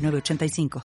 985.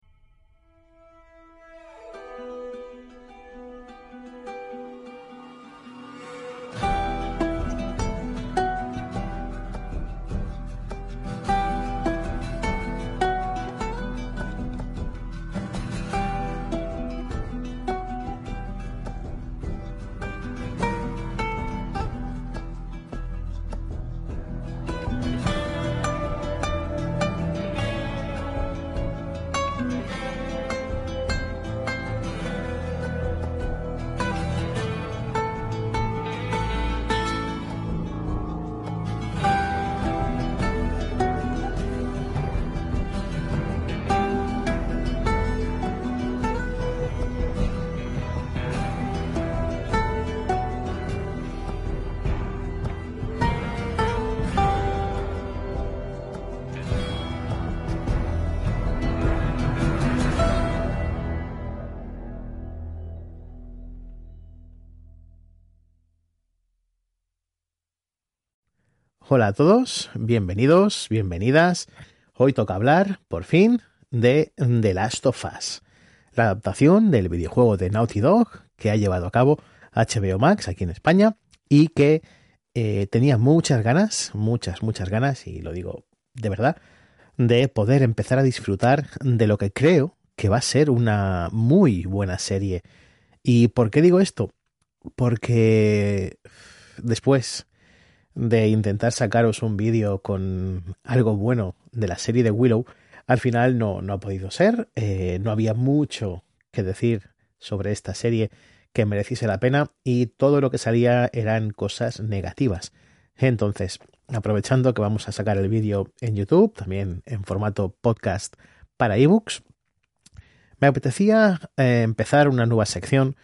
Hola a todos, bienvenidos, bienvenidas. Hoy toca hablar, por fin, de The Last of Us, la adaptación del videojuego de Naughty Dog que ha llevado a cabo HBO Max aquí en España y que eh, tenía muchas ganas, muchas, muchas ganas, y lo digo de verdad, de poder empezar a disfrutar de lo que creo que va a ser una muy buena serie. ¿Y por qué digo esto? Porque después de intentar sacaros un vídeo con algo bueno de la serie de Willow, al final no, no ha podido ser. Eh, no había mucho que decir sobre esta serie que mereciese la pena y todo lo que salía eran cosas negativas. Entonces, aprovechando que vamos a sacar el vídeo en YouTube, también en formato podcast para ebooks, me apetecía eh, empezar una nueva sección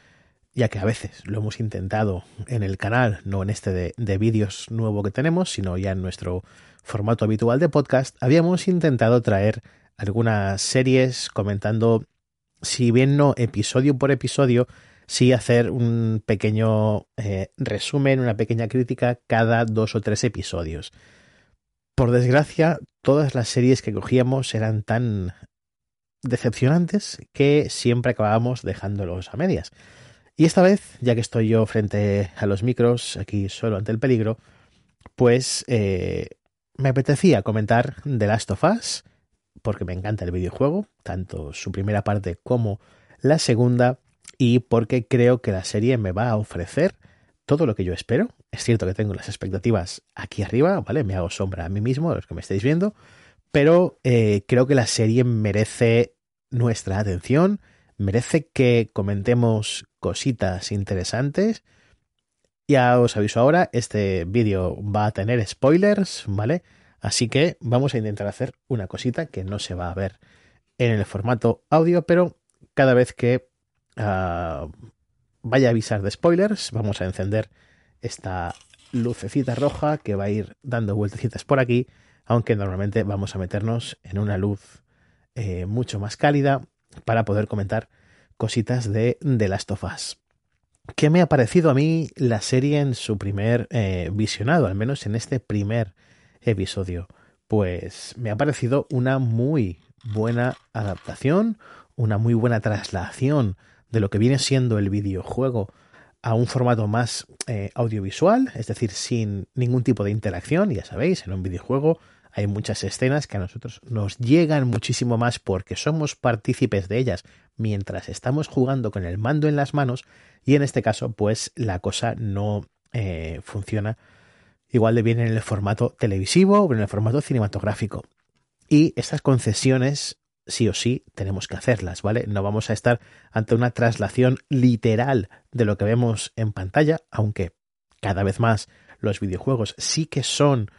ya que a veces lo hemos intentado en el canal, no en este de, de vídeos nuevo que tenemos, sino ya en nuestro formato habitual de podcast, habíamos intentado traer algunas series comentando, si bien no episodio por episodio, sí hacer un pequeño eh, resumen, una pequeña crítica cada dos o tres episodios. Por desgracia, todas las series que cogíamos eran tan decepcionantes que siempre acabábamos dejándolos a medias. Y esta vez, ya que estoy yo frente a los micros, aquí solo ante el peligro, pues eh, me apetecía comentar The Last of Us, porque me encanta el videojuego, tanto su primera parte como la segunda, y porque creo que la serie me va a ofrecer todo lo que yo espero. Es cierto que tengo las expectativas aquí arriba, ¿vale? Me hago sombra a mí mismo, los que me estáis viendo, pero eh, creo que la serie merece nuestra atención, merece que comentemos cositas interesantes. Ya os aviso ahora, este vídeo va a tener spoilers, ¿vale? Así que vamos a intentar hacer una cosita que no se va a ver en el formato audio, pero cada vez que uh, vaya a avisar de spoilers, vamos a encender esta lucecita roja que va a ir dando vueltecitas por aquí, aunque normalmente vamos a meternos en una luz eh, mucho más cálida para poder comentar cositas de The Last of Us. ¿Qué me ha parecido a mí la serie en su primer eh, visionado, al menos en este primer episodio? Pues me ha parecido una muy buena adaptación, una muy buena traslación de lo que viene siendo el videojuego a un formato más eh, audiovisual, es decir, sin ningún tipo de interacción, ya sabéis, en un videojuego hay muchas escenas que a nosotros nos llegan muchísimo más porque somos partícipes de ellas mientras estamos jugando con el mando en las manos y en este caso pues la cosa no eh, funciona igual de bien en el formato televisivo o en el formato cinematográfico. Y estas concesiones sí o sí tenemos que hacerlas, ¿vale? No vamos a estar ante una traslación literal de lo que vemos en pantalla, aunque cada vez más los videojuegos sí que son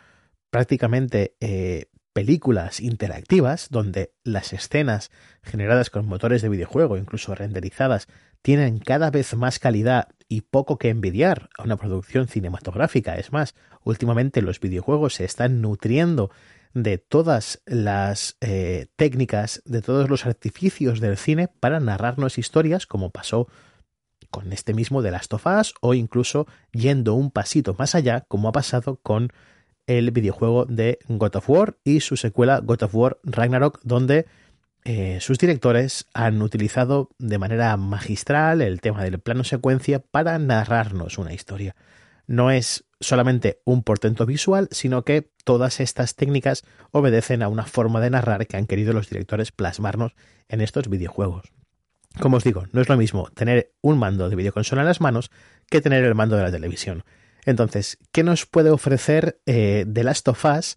prácticamente eh, películas interactivas donde las escenas generadas con motores de videojuego, incluso renderizadas, tienen cada vez más calidad y poco que envidiar a una producción cinematográfica. Es más, últimamente los videojuegos se están nutriendo de todas las eh, técnicas, de todos los artificios del cine para narrarnos historias, como pasó con este mismo de Last of Us, o incluso yendo un pasito más allá, como ha pasado con el videojuego de God of War y su secuela God of War Ragnarok, donde eh, sus directores han utilizado de manera magistral el tema del plano secuencia para narrarnos una historia. No es solamente un portento visual, sino que todas estas técnicas obedecen a una forma de narrar que han querido los directores plasmarnos en estos videojuegos. Como os digo, no es lo mismo tener un mando de videoconsola en las manos que tener el mando de la televisión. Entonces, ¿qué nos puede ofrecer eh, The Last of Us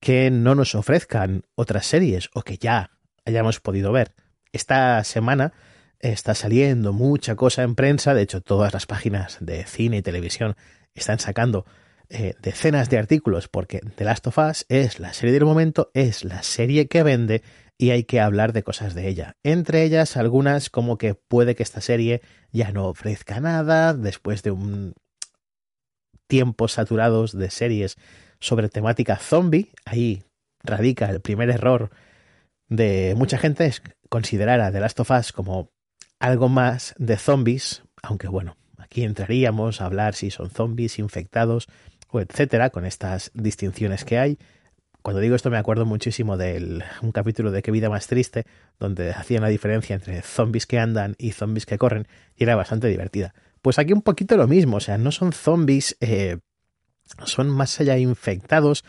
que no nos ofrezcan otras series o que ya hayamos podido ver? Esta semana está saliendo mucha cosa en prensa, de hecho todas las páginas de cine y televisión están sacando eh, decenas de artículos porque The Last of Us es la serie del momento, es la serie que vende y hay que hablar de cosas de ella. Entre ellas algunas como que puede que esta serie ya no ofrezca nada después de un tiempos saturados de series sobre temática zombie. Ahí radica el primer error de mucha gente es considerar a The Last of Us como algo más de zombies, aunque bueno, aquí entraríamos a hablar si son zombies, infectados o etcétera, con estas distinciones que hay. Cuando digo esto me acuerdo muchísimo de un capítulo de Qué vida más triste, donde hacían la diferencia entre zombies que andan y zombies que corren, y era bastante divertida. Pues aquí un poquito lo mismo, o sea, no son zombies, eh, son más allá infectados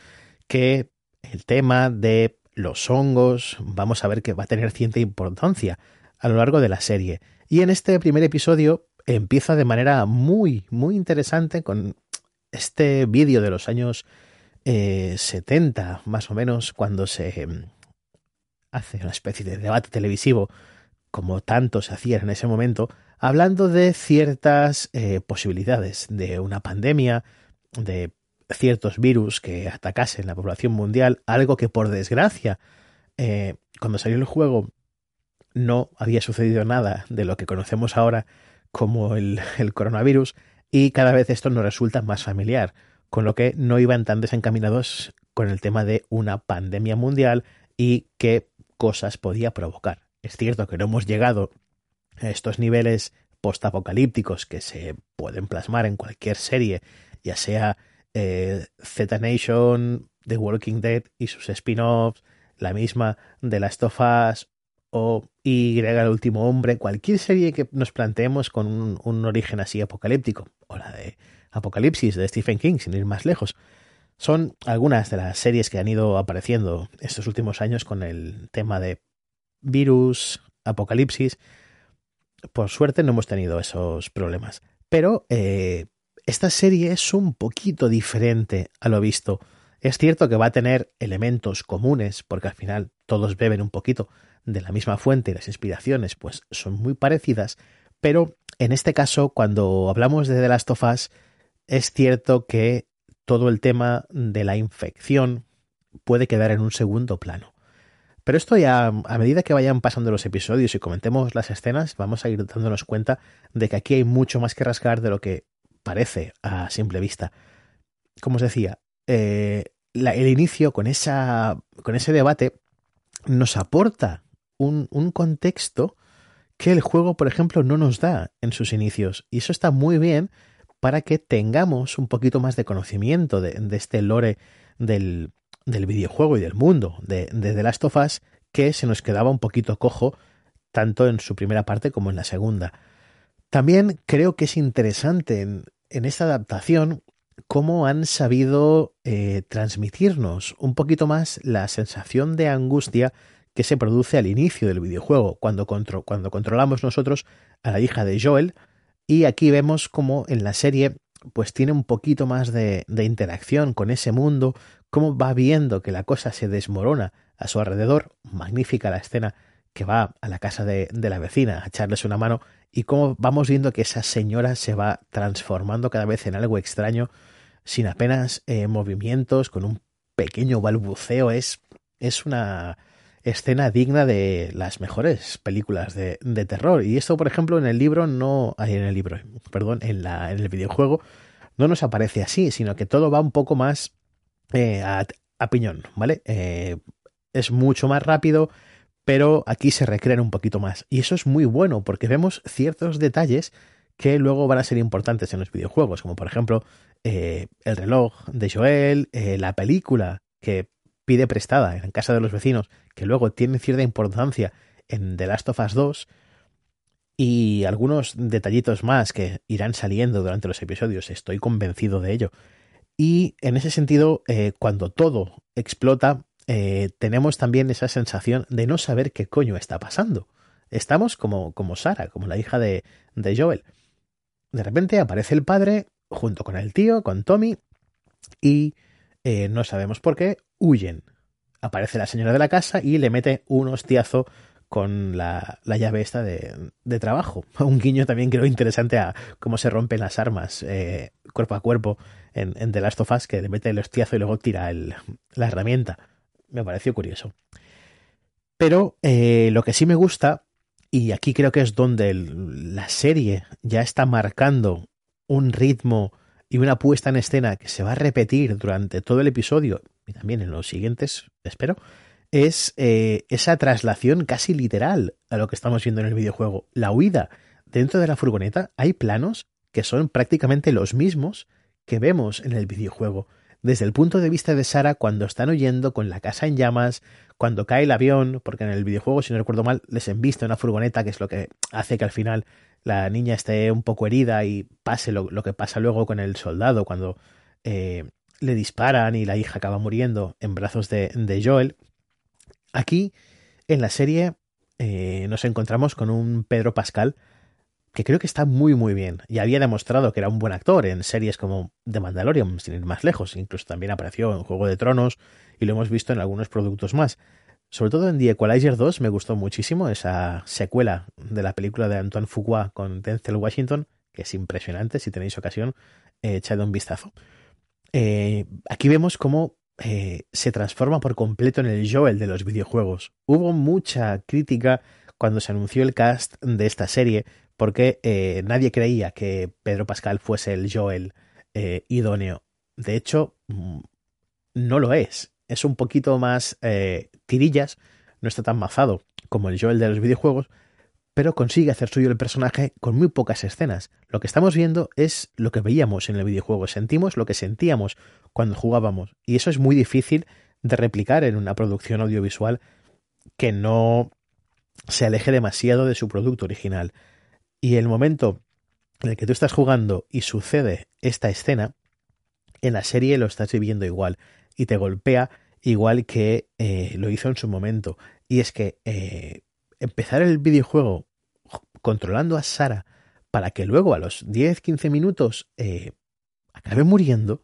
que el tema de los hongos, vamos a ver que va a tener cierta importancia a lo largo de la serie. Y en este primer episodio empieza de manera muy, muy interesante con este vídeo de los años 70, eh, más o menos, cuando se em, hace una especie de debate televisivo, como tanto se hacía en ese momento, hablando de ciertas eh, posibilidades de una pandemia, de ciertos virus que atacasen la población mundial, algo que por desgracia, eh, cuando salió el juego, no había sucedido nada de lo que conocemos ahora como el, coronavirus y cada vez esto nos resulta más familiar, con lo que no iban tan desencaminados con el tema de una pandemia mundial y qué cosas podía provocar. Es cierto que no hemos llegado estos niveles postapocalípticos que se pueden plasmar en cualquier serie, ya sea eh, Z Nation, The Walking Dead y sus spin-offs, la misma de Last of Us o Y el último hombre, cualquier serie que nos planteemos con un, origen así apocalíptico, o la de Apocalipsis de Stephen King, sin ir más lejos, son algunas de las series que han ido apareciendo estos últimos años con el tema de virus, apocalipsis. Por suerte no hemos tenido esos problemas. Pero eh, esta serie es un poquito diferente a lo visto. Es cierto que va a tener elementos comunes, porque al final todos beben un poquito de la misma fuente y las inspiraciones pues son muy parecidas, pero en este caso cuando hablamos de The Last of Us es cierto que todo el tema de la infección puede quedar en un segundo plano. Pero esto ya, a medida que vayan pasando los episodios y comentemos las escenas, vamos a ir dándonos cuenta de que aquí hay mucho más que rascar de lo que parece a simple vista. Como os decía, eh, el inicio con, esa, con ese debate nos aporta un, contexto que el juego, por ejemplo, no nos da en sus inicios. Y eso está muy bien para que tengamos un poquito más de conocimiento de, este lore del, videojuego y del mundo de, de, The Last of Us que se nos quedaba un poquito cojo tanto en su primera parte como en la segunda. También creo que es interesante en, esta adaptación cómo han sabido eh, transmitirnos un poquito más la sensación de angustia que se produce al inicio del videojuego, cuando, cuando controlamos nosotros a la hija de Joel, y aquí vemos como en la serie pues tiene un poquito más de, interacción con ese mundo, cómo va viendo que la cosa se desmorona a su alrededor, magnífica la escena que va a la casa de, la vecina a echarles una mano y cómo vamos viendo que esa señora se va transformando cada vez en algo extraño, sin apenas eh, movimientos, con un pequeño balbuceo, es es una escena digna de las mejores películas de, terror. Y esto, por ejemplo, en el libro no, en el libro, perdón, en, la, en el videojuego no nos aparece así, sino que todo va un poco más eh, a, piñón, ¿vale? Eh, es mucho más rápido, pero aquí se recrean un poquito más. Y eso es muy bueno porque vemos ciertos detalles que luego van a ser importantes en los videojuegos, como por ejemplo eh, el reloj de Joel, la película que pide prestada en casa de los vecinos, que luego tiene cierta importancia en The Last of Us 2, y algunos detallitos más que irán saliendo durante los episodios, estoy convencido de ello. Y en ese sentido, eh, cuando todo explota, eh, tenemos también esa sensación de no saber qué coño está pasando. Estamos como, como Sara, como la hija de, de Joel. De repente aparece el padre junto con el tío, con Tommy, y eh, no sabemos por qué, huyen. Aparece la señora de la casa y le mete un hostiazo con la, llave esta de, trabajo. Un guiño también creo interesante a cómo se rompen las armas eh, cuerpo a cuerpo en, en, The Last of Us, que le mete el hostiazo y luego tira la herramienta. Me pareció curioso. Pero eh, lo que sí me gusta, y aquí creo que es donde la serie ya está marcando un ritmo y una puesta en escena que se va a repetir durante todo el episodio y también en los siguientes, espero, es eh, esa traslación casi literal a lo que estamos viendo en el videojuego. La huida dentro de la furgoneta, hay planos que son prácticamente los mismos que vemos en el videojuego. Desde el punto de vista de Sara, cuando están huyendo con la casa en llamas, cuando cae el avión, porque en el videojuego, si no recuerdo mal, les enviste una furgoneta, que es lo que hace que al final la niña esté un poco herida y pase lo, que pasa luego con el soldado cuando eh, le disparan y la hija acaba muriendo en brazos de, Joel. Aquí, en la serie, eh, nos encontramos con un Pedro Pascal que creo que está muy muy bien y había demostrado que era un buen actor en series como The Mandalorian, sin ir más lejos, incluso también apareció en Juego de Tronos y lo hemos visto en algunos productos más. Sobre todo en The Equalizer 2 me gustó muchísimo esa secuela de la película de Antoine Fuqua con Denzel Washington, que es impresionante, si tenéis ocasión, eh, un vistazo. Eh, aquí vemos cómo eh, se transforma por completo en el Joel de los videojuegos. Hubo mucha crítica cuando se anunció el cast de esta serie, porque nadie creía que Pedro Pascal fuese el Joel idóneo. De hecho, mm, no lo es es un poquito más eh, tirillas, no está tan mazado como el Joel de los videojuegos, pero consigue hacer suyo el personaje con muy pocas escenas. Lo que estamos viendo es lo que veíamos en el videojuego, sentimos lo que sentíamos cuando jugábamos, y eso es muy difícil de replicar en una producción audiovisual que no se aleje demasiado de su producto original. Y el momento en el que tú estás jugando y sucede esta escena, en la serie lo estás viviendo igual y te golpea igual que eh, lo hizo en su momento. Y es que eh, empezar el videojuego controlando a Sara para que luego a los 10-15 minutos eh, acabe muriendo,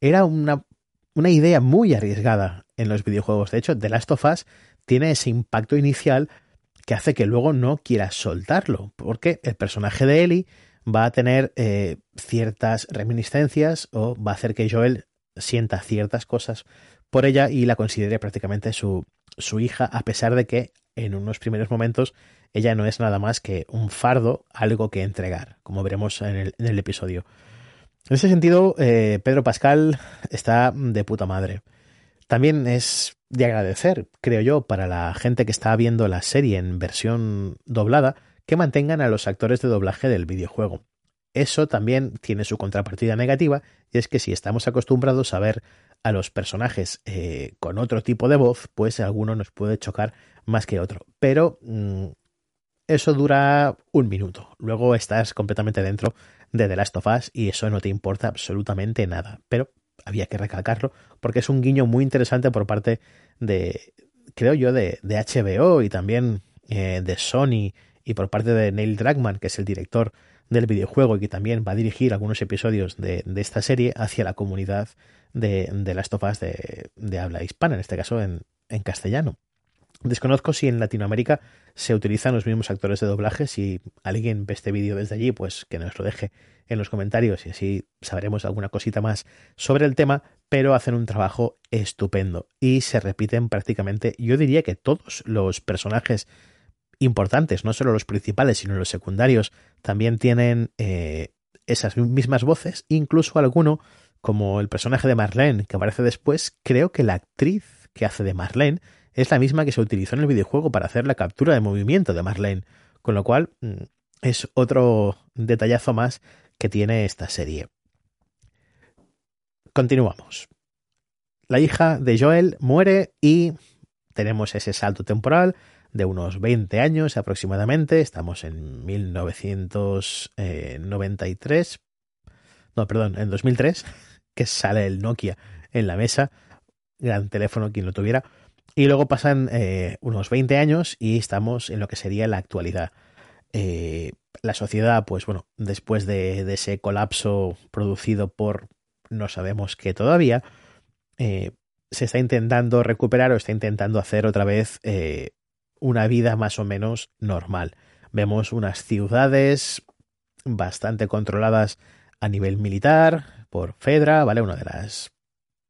era una, una idea muy arriesgada en los videojuegos. De hecho, The Last of Us tiene ese impacto inicial que hace que luego no quieras soltarlo, porque el personaje de Ellie va a tener ciertas reminiscencias o va a hacer que Joel sienta ciertas cosas por ella y la considere prácticamente su, su hija, a pesar de que en unos primeros momentos ella no es nada más que un fardo, algo que entregar, como veremos en el, episodio. En ese sentido, eh, Pedro Pascal está de puta madre. También es de agradecer, creo yo, para la gente que está viendo la serie en versión doblada, que mantengan a los actores de doblaje del videojuego. Eso también tiene su contrapartida negativa, y es que si estamos acostumbrados a ver a los personajes eh, con otro tipo de voz, pues alguno nos puede chocar más que otro. Pero mm, eso dura un minuto. Luego estás completamente dentro de The Last of Us y eso no te importa absolutamente nada. Pero había que recalcarlo porque es un guiño muy interesante por parte de, creo yo, de, HBO y también eh, de Sony y por parte de Neil Druckmann, que es el director del videojuego y que también va a dirigir algunos episodios de, esta serie hacia la comunidad de, las topas de, de, habla hispana, en este caso en, en castellano. Desconozco si en Latinoamérica se utilizan los mismos actores de doblaje. Si alguien ve este vídeo desde allí, pues que nos lo deje en los comentarios y así sabremos alguna cosita más sobre el tema. pero hacen un trabajo estupendo y se repiten prácticamente, yo diría que todos los personajes importantes, no solo los principales, sino los secundarios, también tienen eh, esas mismas voces, incluso alguno, como el personaje de Marlene que aparece después, creo que la actriz que hace de Marlene es la misma que se utilizó en el videojuego para hacer la captura de movimiento de Marlene, con lo cual mm, es otro detallazo más que tiene esta serie. Continuamos. La hija de Joel muere y tenemos ese salto temporal de unos 20 años aproximadamente. Estamos en 1993. No, perdón, en 2003, que sale el Nokia en la mesa. Gran teléfono, quien lo tuviera. Y luego pasan eh, unos 20 años y estamos en lo que sería la actualidad. Eh, la sociedad, pues bueno, después de, ese colapso producido por no sabemos qué todavía, eh, se está intentando recuperar o está intentando hacer otra vez una vida más o menos normal. Vemos unas ciudades bastante controladas a nivel militar por Fedra, ¿vale? Una de las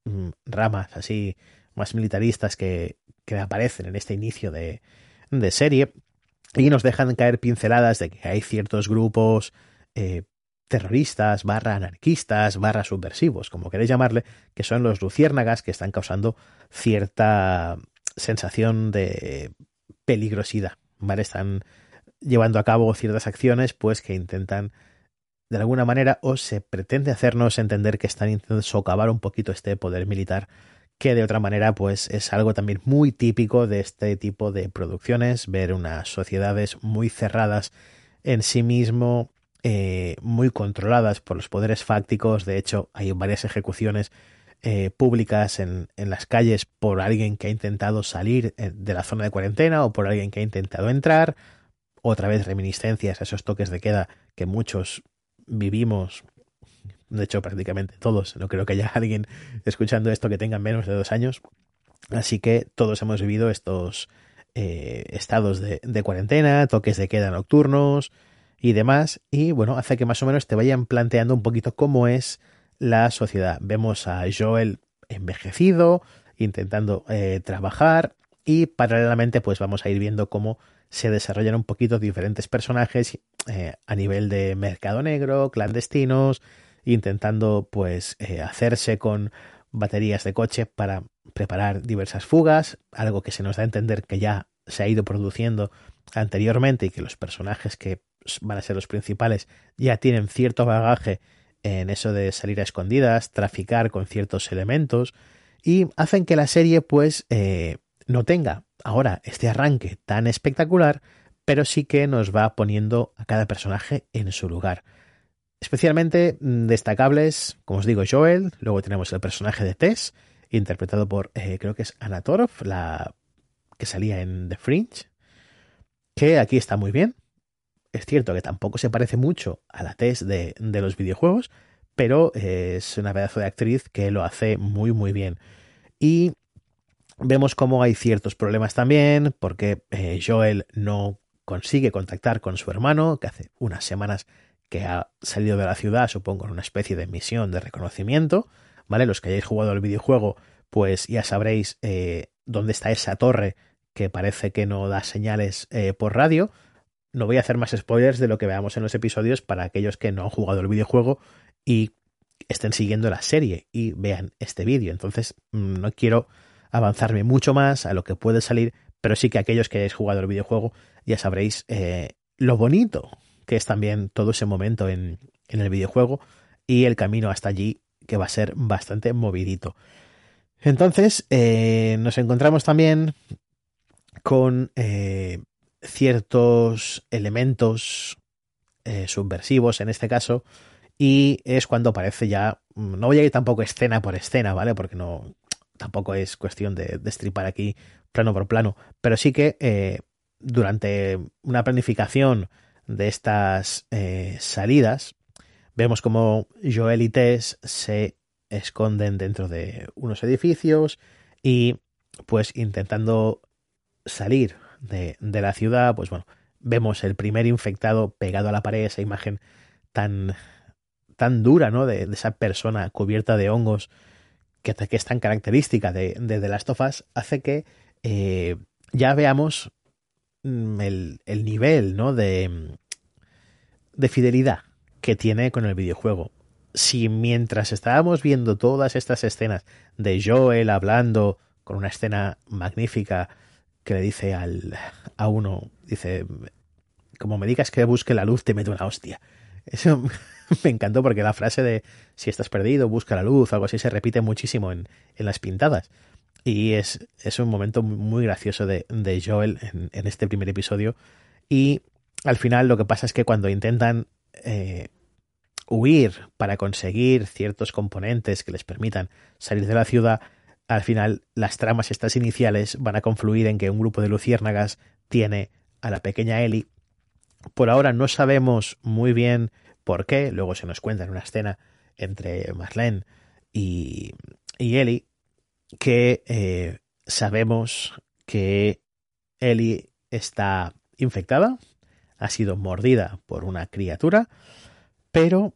mm, ramas así más militaristas que, que aparecen en este inicio de, de, serie y nos dejan caer pinceladas de que hay ciertos grupos eh, terroristas, barra anarquistas, barra subversivos, como queréis llamarle, que son los luciérnagas que están causando cierta sensación de peligrosidad, ¿vale? Están llevando a cabo ciertas acciones pues que intentan de alguna manera o se pretende hacernos entender que están intentando socavar un poquito este poder militar que de otra manera pues es algo también muy típico de este tipo de producciones, ver unas sociedades muy cerradas en sí mismo, eh, muy controladas por los poderes fácticos, de hecho hay varias ejecuciones eh, públicas en, en, las calles por alguien que ha intentado salir eh, de la zona de cuarentena o por alguien que ha intentado entrar, otra vez reminiscencias a esos toques de queda que muchos vivimos de hecho prácticamente todos, no creo que haya alguien escuchando esto que tenga menos de dos años, así que todos hemos vivido estos eh, estados de, de, cuarentena, toques de queda nocturnos y demás, y bueno, hace que más o menos te vayan planteando un poquito cómo es la sociedad. Vemos a Joel envejecido, intentando eh, trabajar, y paralelamente pues vamos a ir viendo cómo se desarrollan un poquito diferentes personajes eh, a nivel de mercado negro, clandestinos, intentando pues eh, hacerse con baterías de coche para preparar diversas fugas, algo que se nos da a entender que ya se ha ido produciendo anteriormente y que los personajes que van a ser los principales ya tienen cierto bagaje en eso de salir a escondidas, traficar con ciertos elementos y hacen que la serie pues eh, no tenga ahora este arranque tan espectacular, pero sí que nos va poniendo a cada personaje en su lugar. Especialmente mm, destacables, como os digo, Joel, luego tenemos el personaje de Tess, interpretado por, eh, creo que es Anna Torf, la que salía en The Fringe, que aquí está muy bien. Es cierto que tampoco se parece mucho a la Tess de, los videojuegos, pero es una pedazo de actriz que lo hace muy muy bien. Y vemos cómo hay ciertos problemas también, porque eh, Joel no consigue contactar con su hermano, que hace unas semanas que ha salido de la ciudad, supongo, en una especie de misión de reconocimiento, ¿vale? Los que hayáis jugado el videojuego, pues ya sabréis eh, dónde está esa torre que parece que no da señales eh, por radio. No voy a hacer más spoilers de lo que veamos en los episodios para aquellos que no han jugado el videojuego y estén siguiendo la serie y vean este vídeo. Entonces, mm, no quiero avanzarme mucho más a lo que puede salir, pero sí que aquellos que hayáis jugado el videojuego ya sabréis eh, lo bonito que es también todo ese momento en, el videojuego y el camino hasta allí que va a ser bastante movidito. Entonces, eh, nos encontramos también con eh, ciertos elementos eh, subversivos en este caso, y es cuando aparece ya, no voy a ir tampoco escena por escena, ¿vale? Porque no, tampoco es cuestión de destripar aquí plano por plano, pero sí que durante una planificación de estas eh, salidas, vemos como Joel y Tess se esconden dentro de unos edificios y pues intentando salir de, de, la ciudad, pues bueno, vemos el primer infectado pegado a la pared, esa imagen tan, tan dura, ¿no? De, esa persona cubierta de hongos que, es tan característica de, de, Last of Us, hace que eh, ya veamos mm, el, el nivel ¿no? de, de fidelidad que tiene con el videojuego. Si mientras estábamos viendo todas estas escenas de Joel hablando con una escena magnífica que le dice al, a uno, dice, como me digas que busque la luz, te meto una hostia. Eso me encantó porque la frase de si estás perdido, busca la luz, algo así, se repite muchísimo en, en las pintadas. Y es, es, un momento muy gracioso de, de Joel en, en, este primer episodio. Y al final lo que pasa es que cuando intentan eh, huir para conseguir ciertos componentes que les permitan salir de la ciudad, al final las tramas estas iniciales van a confluir en que un grupo de luciérnagas tiene a la pequeña Ellie. Por ahora no sabemos muy bien por qué, luego se nos cuenta en una escena entre Marlene y, Ellie que eh, sabemos que Ellie está infectada, ha sido mordida por una criatura, pero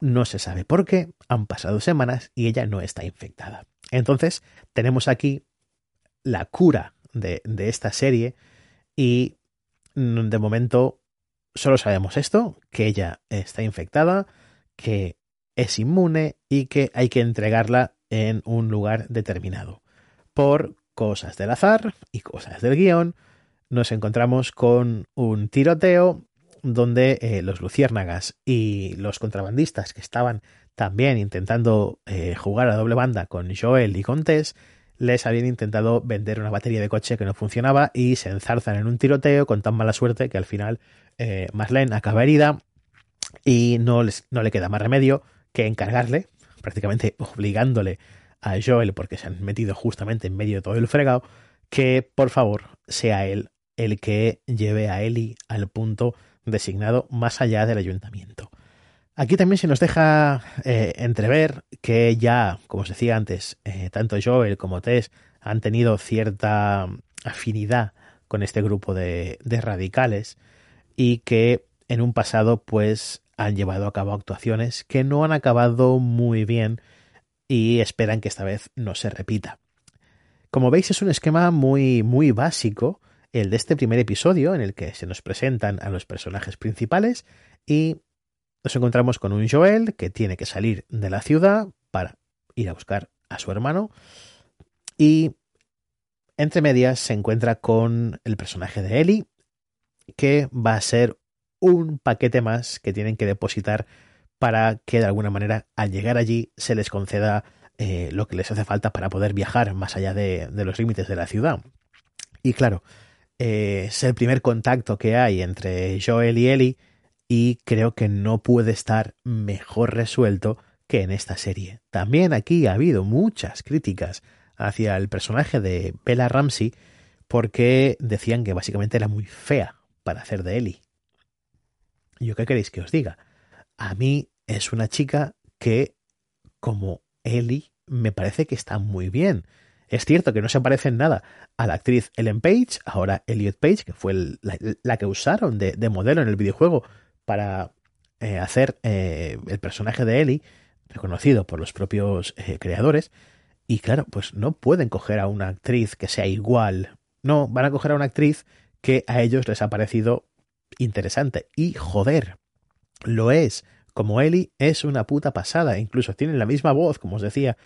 no se sabe por qué, han pasado semanas y ella no está infectada. Entonces, tenemos aquí la cura de, esta serie y mm, de momento solo sabemos esto, que ella está infectada, que es inmune y que hay que entregarla en un lugar determinado. Por cosas del azar y cosas del guion, nos encontramos con un tiroteo donde eh, los luciérnagas y los contrabandistas que estaban también intentando eh, jugar a doble banda con Joel y con Tess, les habían intentado vender una batería de coche que no funcionaba y se enzarzan en un tiroteo con tan mala suerte que al final eh, Marlene acaba herida y no, les, no le queda más remedio que encargarle, prácticamente obligándole a Joel, porque se han metido justamente en medio de todo el fregado, que por favor sea él el que lleve a Eli al punto designado más allá del ayuntamiento. Aquí también se nos deja eh, entrever que ya, como os decía antes, eh, tanto Joel como Tess han tenido cierta afinidad con este grupo de, de radicales y que en un pasado pues han llevado a cabo actuaciones que no han acabado muy bien y esperan que esta vez no se repita. Como veis es un esquema muy muy básico el de este primer episodio en el que se nos presentan a los personajes principales y nos encontramos con un Joel que tiene que salir de la ciudad para ir a buscar a su hermano y entre medias se encuentra con el personaje de Ellie que va a ser un paquete más que tienen que depositar para que de alguna manera al llegar allí se les conceda eh, lo que les hace falta para poder viajar más allá de, los límites de la ciudad. Y claro, eh, es el primer contacto que hay entre Joel y Ellie y creo que no puede estar mejor resuelto que en esta serie. También aquí ha habido muchas críticas hacia el personaje de Bella Ramsey porque decían que básicamente era muy fea para hacer de Ellie. ¿Yo qué queréis que os diga? A mí es una chica que, como Ellie, me parece que está muy bien. Es cierto que no se parece en nada a la actriz Ellen Page, ahora Elliot Page, que fue la, que usaron de, modelo en el videojuego para eh, hacer eh, el personaje de Ellie, reconocido por los propios eh, creadores. Y claro, pues no pueden coger a una actriz que sea igual. No, van a coger a una actriz que a ellos les ha parecido interesante. Y joder, lo es. Como Ellie es una puta pasada. Incluso tienen la misma voz, como os decía,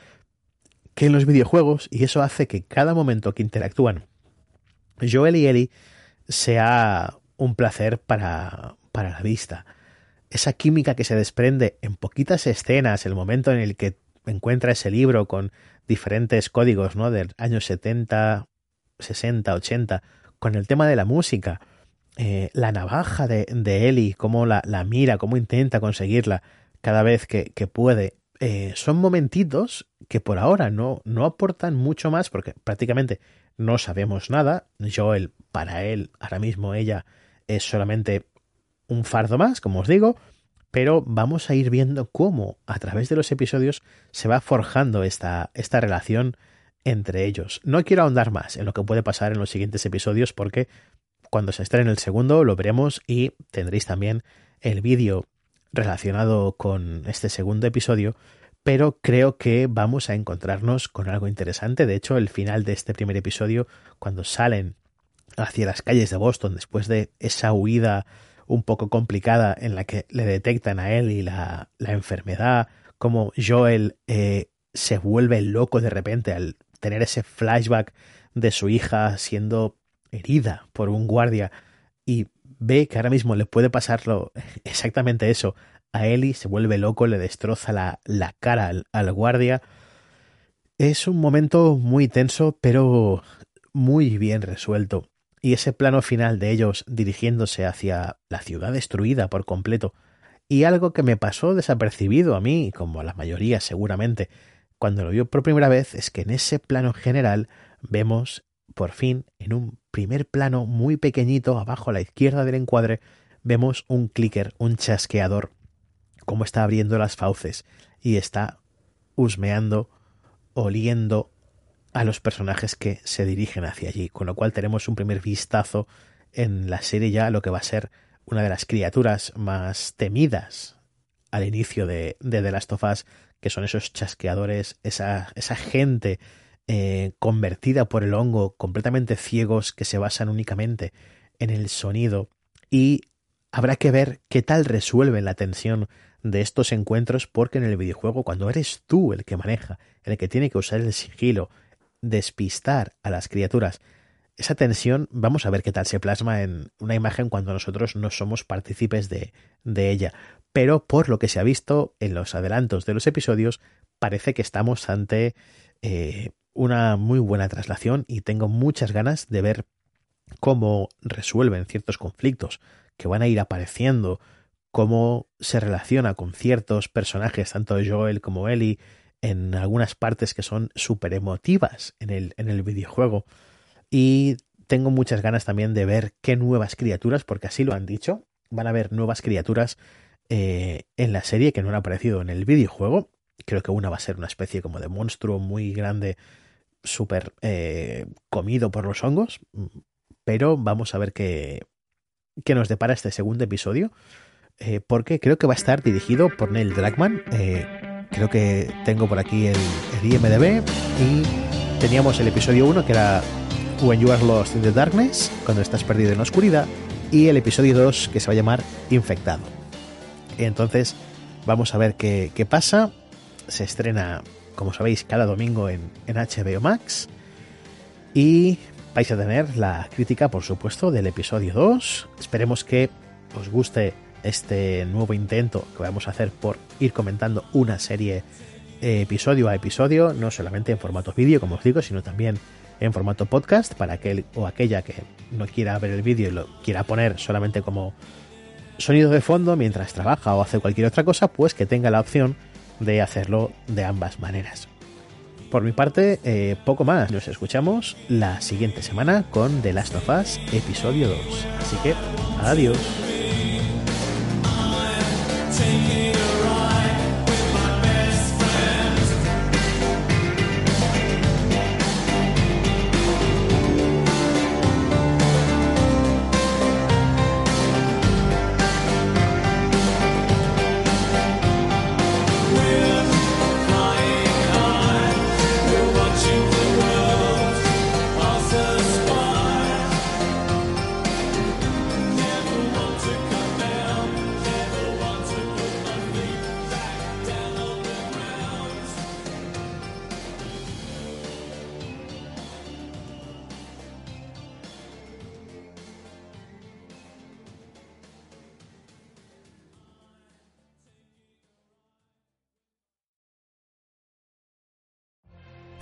que en los videojuegos y eso hace que cada momento que interactúan Joel y Ellie sea un placer para, para la vista. Esa química que se desprende en poquitas escenas, el momento en el que encuentra ese libro con diferentes códigos, ¿no? Del año 70, 60, 80, con el tema de la música, eh, la navaja de, de Ellie, cómo la, la, mira, cómo intenta conseguirla cada vez que, que puede, eh, son momentitos que por ahora no, no aportan mucho más porque prácticamente no sabemos nada. Joel, para él, ahora mismo ella es solamente un fardo más, como os digo, pero vamos a ir viendo cómo a través de los episodios se va forjando esta, esta relación entre ellos. No quiero ahondar más en lo que puede pasar en los siguientes episodios porque cuando se estrene el segundo lo veremos y tendréis también el vídeo relacionado con este segundo episodio pero creo que vamos a encontrarnos con algo interesante. De hecho, el final de este primer episodio, cuando salen hacia las calles de Boston después de esa huida un poco complicada en la que le detectan a él y la, la enfermedad, como Joel eh, se vuelve loco de repente al tener ese flashback de su hija siendo herida por un guardia y ve que ahora mismo le puede pasarlo exactamente eso a Ellie, se vuelve loco, le destroza la, la cara al guardia. Es un momento muy tenso, pero muy bien resuelto. Y ese plano final de ellos dirigiéndose hacia la ciudad destruida por completo. Y algo que me pasó desapercibido a mí, como a la mayoría seguramente, cuando lo vio por primera vez, es que en ese plano general vemos, por fin, en un primer plano muy pequeñito, abajo a la izquierda del encuadre, vemos un clicker, un chasqueador cómo está abriendo las fauces y está husmeando, oliendo a los personajes que se dirigen hacia allí, con lo cual tenemos un primer vistazo en la serie ya a lo que va a ser una de las criaturas más temidas al inicio de, de The Last of Us, que son esos chasqueadores, esa, esa gente eh, convertida por el hongo, completamente ciegos, que se basan únicamente en el sonido. Y habrá que ver qué tal resuelven la tensión de estos encuentros porque en el videojuego cuando eres tú el que maneja, el que tiene que usar el sigilo, despistar a las criaturas, esa tensión vamos a ver qué tal se plasma en una imagen cuando nosotros no somos partícipes de, de ella. Pero por lo que se ha visto en los adelantos de los episodios, parece que estamos ante eh, una muy buena traslación y tengo muchas ganas de ver cómo resuelven ciertos conflictos que van a ir apareciendo cómo se relaciona con ciertos personajes, tanto Joel como Ellie, en algunas partes que son súper emotivas en el, en el videojuego. Y tengo muchas ganas también de ver qué nuevas criaturas, porque así lo han dicho, van a haber nuevas criaturas eh, en la serie que no han aparecido en el videojuego. Creo que una va a ser una especie como de monstruo muy grande, súper eh, comido por los hongos. Pero vamos a ver qué, qué nos depara este segundo episodio. Eh, porque creo que va a estar dirigido por Neil Druckmann. Creo que tengo por aquí el, IMDB y teníamos el episodio 1 que era When You Are Lost in the Darkness, cuando estás perdido en la oscuridad, y el episodio 2 que se va a llamar Infectado. Entonces, vamos a ver qué, pasa. Se estrena, como sabéis, cada domingo en, en HBO Max. Y vais a tener la crítica, por supuesto, del episodio 2. Esperemos que os guste este nuevo intento que vamos a hacer por ir comentando una serie eh, episodio a episodio, no solamente en formato vídeo, como os digo, sino también en formato podcast para aquel o aquella que no quiera ver el vídeo y lo quiera poner solamente como sonido de fondo mientras trabaja o hace cualquier otra cosa, pues que tenga la opción de hacerlo de ambas maneras. Por mi parte, eh, poco más. Nos escuchamos la siguiente semana con The Last of Us, episodio 2. Así que, adiós.